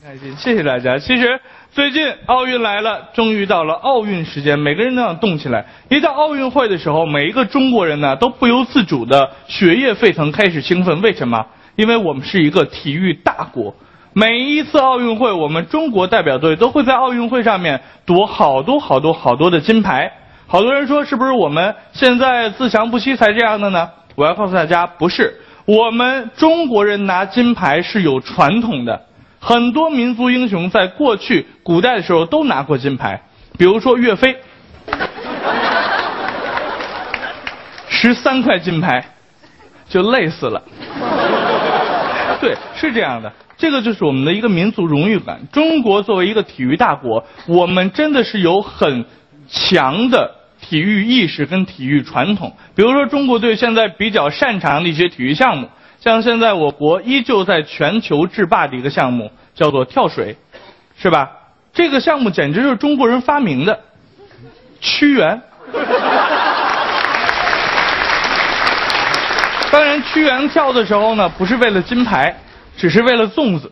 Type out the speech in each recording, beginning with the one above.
开心，谢谢大家。其实最近奥运来了，终于到了奥运时间，每个人都想动起来。一到奥运会的时候，每一个中国人呢都不由自主的血液沸腾，开始兴奋。为什么？因为我们是一个体育大国。每一次奥运会，我们中国代表队都会在奥运会上面夺好多好多好多的金牌。好多人说，是不是我们现在自强不息才这样的呢？我要告诉大家，不是。我们中国人拿金牌是有传统的，很多民族英雄在过去古代的时候都拿过金牌，比如说岳飞，十三块金牌就累死了。对，是这样的，这个就是我们的一个民族荣誉感。中国作为一个体育大国，我们真的是有很强的。体育意识跟体育传统，比如说中国队现在比较擅长的一些体育项目，像现在我国依旧在全球制霸的一个项目叫做跳水，是吧？这个项目简直就是中国人发明的，屈原。当然，屈原跳的时候呢，不是为了金牌，只是为了粽子。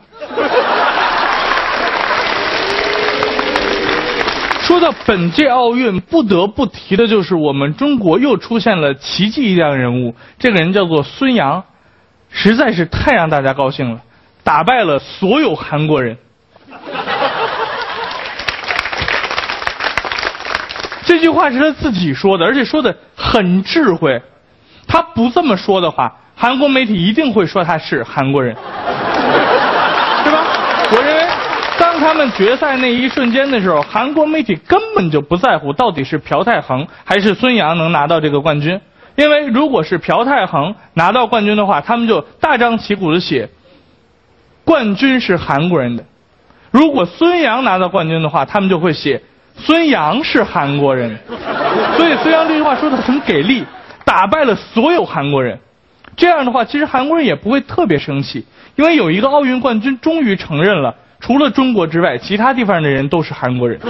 说到本届奥运，不得不提的就是我们中国又出现了奇迹一样人物，这个人叫做孙杨，实在是太让大家高兴了，打败了所有韩国人。这句话是他自己说的，而且说的很智慧。他不这么说的话，韩国媒体一定会说他是韩国人。对吧？我认为，当他们决赛那一瞬间的时候，韩国媒体根本就不在乎到底是朴泰恒还是孙杨能拿到这个冠军，因为如果是朴泰恒拿到冠军的话，他们就大张旗鼓的写，冠军是韩国人的；如果孙杨拿到冠军的话，他们就会写孙杨是韩国人。所以孙杨这句话说的很给力，打败了所有韩国人。这样的话，其实韩国人也不会特别生气，因为有一个奥运冠军终于承认了。除了中国之外，其他地方的人都是韩国人。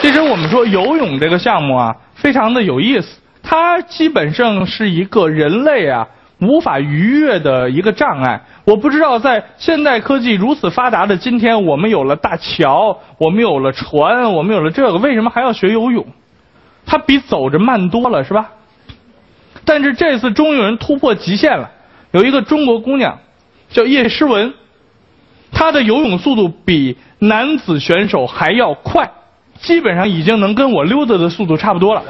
其实我们说游泳这个项目啊，非常的有意思。它基本上是一个人类啊无法逾越的一个障碍。我不知道在现代科技如此发达的今天，我们有了大桥，我们有了船，我们有了这个，为什么还要学游泳？它比走着慢多了，是吧？但是这次终于有人突破极限了。有一个中国姑娘，叫叶诗文，她的游泳速度比男子选手还要快，基本上已经能跟我溜达的速度差不多了。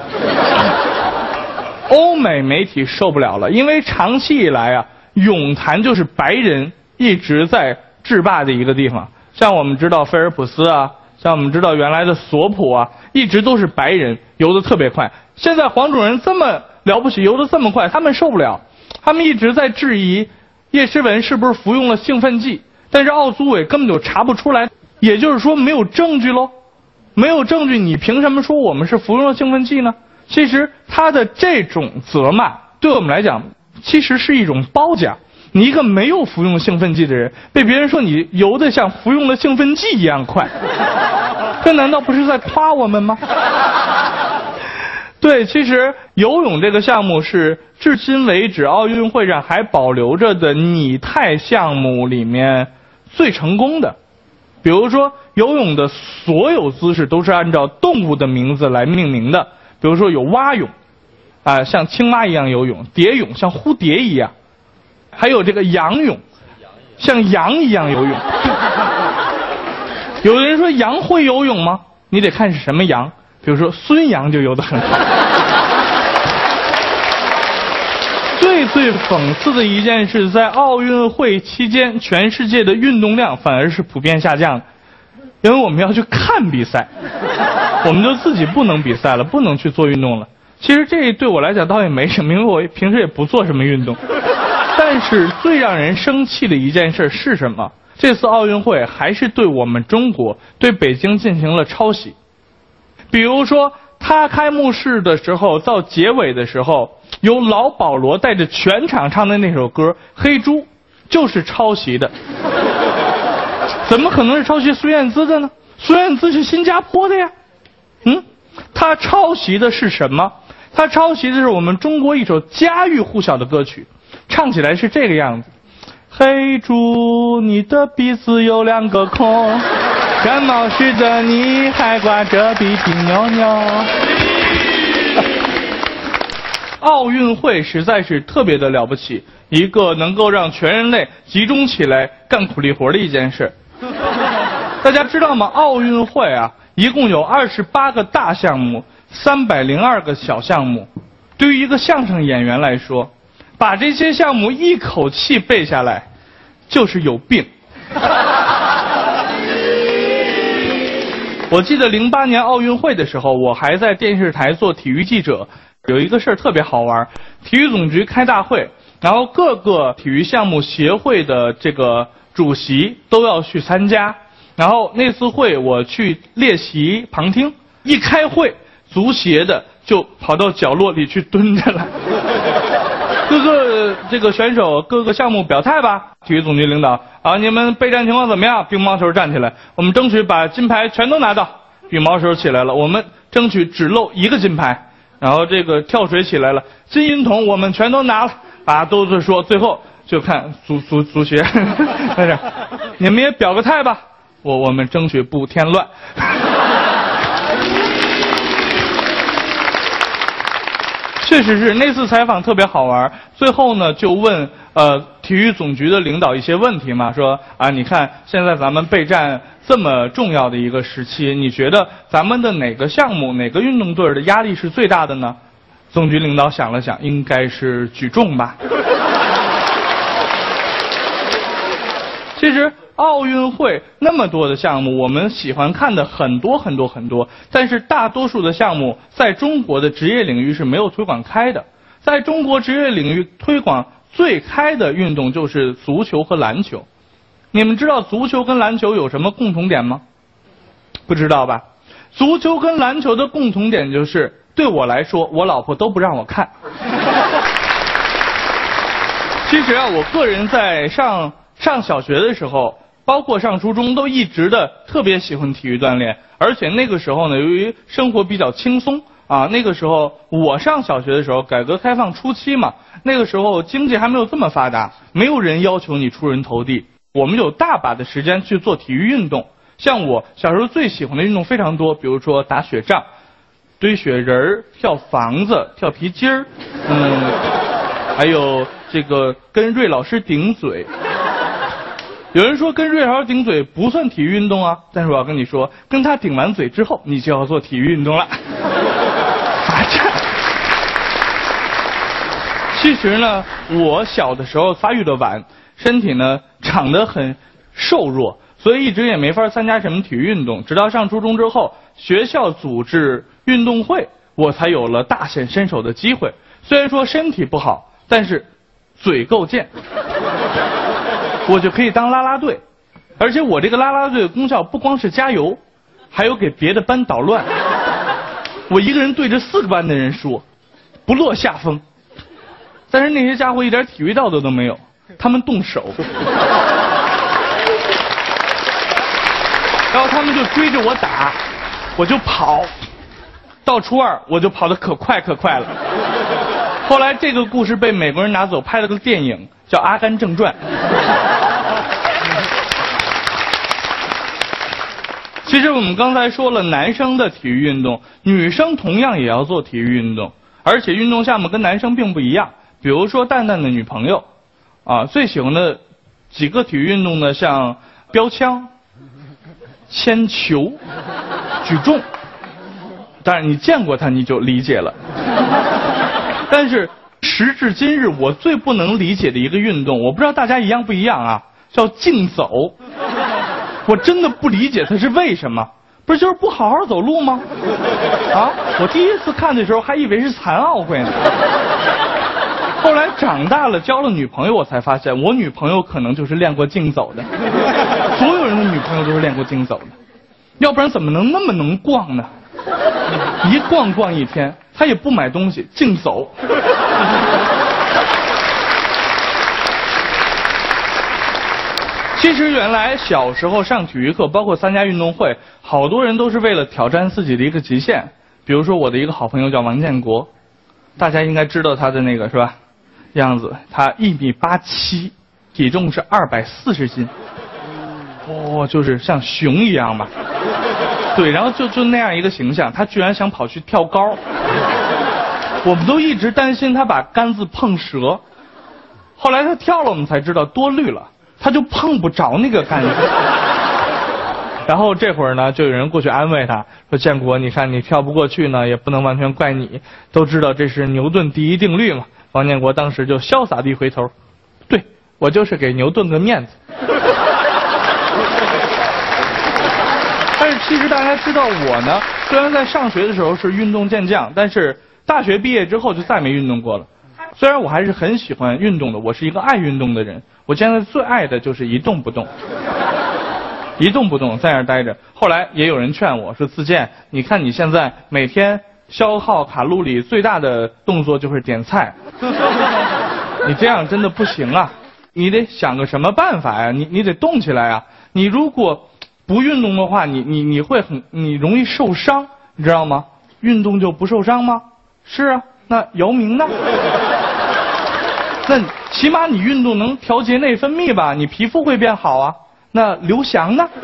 欧美媒体受不了了，因为长期以来啊，泳坛就是白人一直在制霸的一个地方。像我们知道菲尔普斯啊，像我们知道原来的索普啊，一直都是白人游的特别快。现在黄种人这么了不起，游的这么快，他们受不了。他们一直在质疑叶诗文是不是服用了兴奋剂，但是奥组委根本就查不出来，也就是说没有证据喽，没有证据，你凭什么说我们是服用了兴奋剂呢？其实他的这种责骂，对我们来讲，其实是一种褒奖。你一个没有服用兴奋剂的人，被别人说你游的像服用了兴奋剂一样快，这难道不是在夸我们吗？对，其实游泳这个项目是至今为止奥运会上还保留着的拟态项目里面最成功的。比如说，游泳的所有姿势都是按照动物的名字来命名的。比如说有蛙泳，啊，像青蛙一样游泳；蝶泳像蝴蝶一样；还有这个仰泳，像羊一样游泳。有的人说羊会游泳吗？你得看是什么羊。比如说孙杨就游得很好。最最讽刺的一件事，在奥运会期间，全世界的运动量反而是普遍下降的，因为我们要去看比赛，我们就自己不能比赛了，不能去做运动了。其实这对我来讲倒也没什么，因为我平时也不做什么运动。但是最让人生气的一件事是什么？这次奥运会还是对我们中国、对北京进行了抄袭。比如说，他开幕式的时候到结尾的时候，由老保罗带着全场唱的那首歌《黑猪》，就是抄袭的。怎么可能是抄袭孙燕姿的呢？孙燕姿是新加坡的呀。嗯，他抄袭的是什么？他抄袭的是我们中国一首家喻户晓的歌曲，唱起来是这个样子：黑猪，你的鼻子有两个孔，感冒时的你还挂着鼻涕尿尿。奥运会实在是特别的了不起，一个能够让全人类集中起来干苦力活的一件事。大家知道吗？奥运会啊，一共有二十八个大项目，三百零二个小项目。对于一个相声演员来说，把这些项目一口气背下来，就是有病。我记得零八年奥运会的时候，我还在电视台做体育记者。有一个事儿特别好玩，体育总局开大会，然后各个体育项目协会的这个主席都要去参加。然后那次会我去列席旁听，一开会，足协的就跑到角落里去蹲着了。各个这个选手各个项目表态吧，体育总局领导啊，你们备战情况怎么样？乒乓球站起来，我们争取把金牌全都拿到。羽毛球起来了，我们争取只漏一个金牌。然后这个跳水起来了，金银铜我们全都拿了，啊，都是说最后就看足足足协 在这，你们也表个态吧，我我们争取不添乱。确实是那次采访特别好玩，最后呢就问呃体育总局的领导一些问题嘛，说啊你看现在咱们备战。这么重要的一个时期，你觉得咱们的哪个项目、哪个运动队的压力是最大的呢？总局领导想了想，应该是举重吧。其实奥运会那么多的项目，我们喜欢看的很多很多很多，但是大多数的项目在中国的职业领域是没有推广开的。在中国职业领域推广最开的运动就是足球和篮球。你们知道足球跟篮球有什么共同点吗？不知道吧？足球跟篮球的共同点就是，对我来说，我老婆都不让我看。其实啊，我个人在上上小学的时候，包括上初中，都一直的特别喜欢体育锻炼。而且那个时候呢，由于生活比较轻松啊，那个时候我上小学的时候，改革开放初期嘛，那个时候经济还没有这么发达，没有人要求你出人头地。我们有大把的时间去做体育运动，像我小时候最喜欢的运动非常多，比如说打雪仗、堆雪人儿、跳房子、跳皮筋儿，嗯，还有这个跟瑞老师顶嘴。有人说跟瑞豪顶嘴不算体育运动啊，但是我要跟你说，跟他顶完嘴之后，你就要做体育运动了。其实呢，我小的时候发育的晚。身体呢长得很瘦弱，所以一直也没法参加什么体育运动。直到上初中之后，学校组织运动会，我才有了大显身手的机会。虽然说身体不好，但是嘴够贱，我就可以当啦啦队。而且我这个啦啦队的功效不光是加油，还有给别的班捣乱。我一个人对着四个班的人说，不落下风。但是那些家伙一点体育道德都没有。他们动手，然后他们就追着我打，我就跑。到初二我就跑得可快可快了。后来这个故事被美国人拿走拍了个电影，叫《阿甘正传》。其实我们刚才说了男生的体育运动，女生同样也要做体育运动，而且运动项目跟男生并不一样。比如说蛋蛋的女朋友。啊，最喜欢的几个体育运动呢，像标枪、铅球、举重。当然，你见过他你就理解了。但是时至今日，我最不能理解的一个运动，我不知道大家一样不一样啊，叫竞走。我真的不理解他是为什么？不是就是不好好走路吗？啊，我第一次看的时候还以为是残奥会呢。后来长大了，交了女朋友，我才发现我女朋友可能就是练过竞走的。所有人的女朋友都是练过竞走的，要不然怎么能那么能逛呢？一逛逛一天，他也不买东西，竞走。其实原来小时候上体育课，包括参加运动会，好多人都是为了挑战自己的一个极限。比如说我的一个好朋友叫王建国，大家应该知道他的那个是吧？样子，他一米八七，体重是二百四十斤，哦，就是像熊一样嘛。对，然后就就那样一个形象，他居然想跑去跳高，我们都一直担心他把杆子碰折，后来他跳了，我们才知道多虑了，他就碰不着那个杆子。然后这会儿呢，就有人过去安慰他说：“建国，你看你跳不过去呢，也不能完全怪你，都知道这是牛顿第一定律嘛。”王建国当时就潇洒地回头：“对我就是给牛顿个面子。”但是其实大家知道我呢，虽然在上学的时候是运动健将，但是大学毕业之后就再没运动过了。虽然我还是很喜欢运动的，我是一个爱运动的人。我现在最爱的就是一动不动，一动不动在那儿待着。后来也有人劝我说：“自健，你看你现在每天消耗卡路里最大的动作就是点菜，你这样真的不行啊！你得想个什么办法呀？你你得动起来啊！你如果……”不运动的话，你你你会很你容易受伤，你知道吗？运动就不受伤吗？是啊，那姚明呢？那起码你运动能调节内分泌吧，你皮肤会变好啊。那刘翔呢？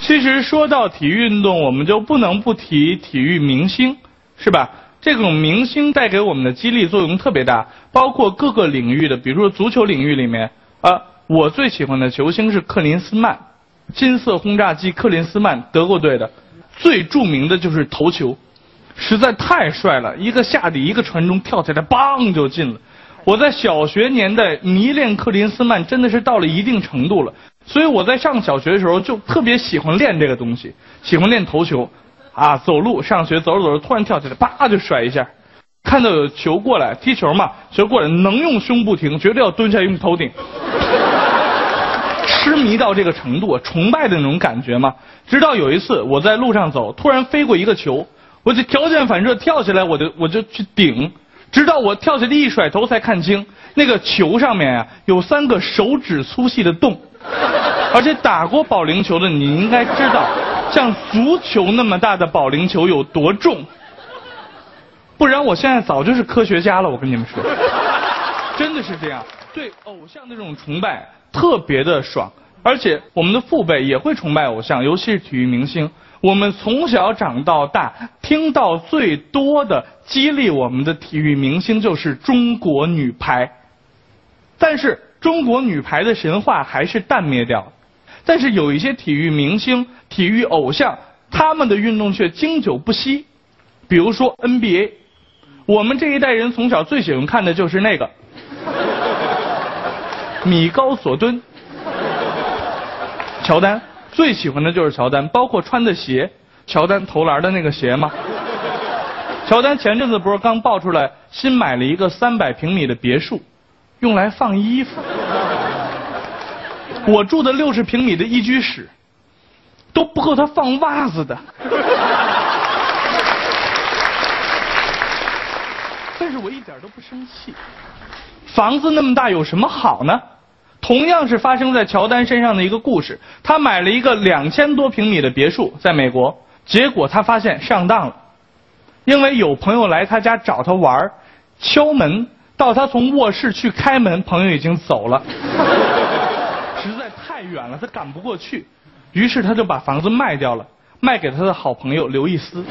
其实说到体育运动，我们就不能不提体育明星，是吧？这种明星带给我们的激励作用特别大，包括各个领域的，比如说足球领域里面啊。我最喜欢的球星是克林斯曼，金色轰炸机克林斯曼，德国队的，最著名的就是头球，实在太帅了，一个下底一个传中跳起来，梆就进了。我在小学年代迷恋克林斯曼，真的是到了一定程度了，所以我在上小学的时候就特别喜欢练这个东西，喜欢练头球，啊，走路上学走着走着突然跳起来，叭就甩一下，看到有球过来踢球嘛，球过来能用胸部停，绝对要蹲下用头顶。痴迷到这个程度，崇拜的那种感觉嘛？直到有一次我在路上走，突然飞过一个球，我就条件反射跳起来，我就我就去顶。直到我跳起来一甩头，才看清那个球上面啊有三个手指粗细的洞，而且打过保龄球的你应该知道，像足球那么大的保龄球有多重。不然我现在早就是科学家了，我跟你们说，真的是这样。对偶像的这种崇拜特别的爽，而且我们的父辈也会崇拜偶像，尤其是体育明星。我们从小长到大，听到最多的激励我们的体育明星就是中国女排。但是中国女排的神话还是淡灭掉。但是有一些体育明星、体育偶像，他们的运动却经久不息。比如说 NBA，我们这一代人从小最喜欢看的就是那个。米高索敦，乔丹最喜欢的就是乔丹，包括穿的鞋，乔丹投篮的那个鞋吗？乔丹前阵子不是刚爆出来新买了一个三百平米的别墅，用来放衣服。我住的六十平米的一居室都不够他放袜子的。但是我一点都不生气。房子那么大有什么好呢？同样是发生在乔丹身上的一个故事。他买了一个两千多平米的别墅在美国，结果他发现上当了，因为有朋友来他家找他玩敲门到他从卧室去开门，朋友已经走了，实在太远了，他赶不过去，于是他就把房子卖掉了，卖给他的好朋友刘易斯。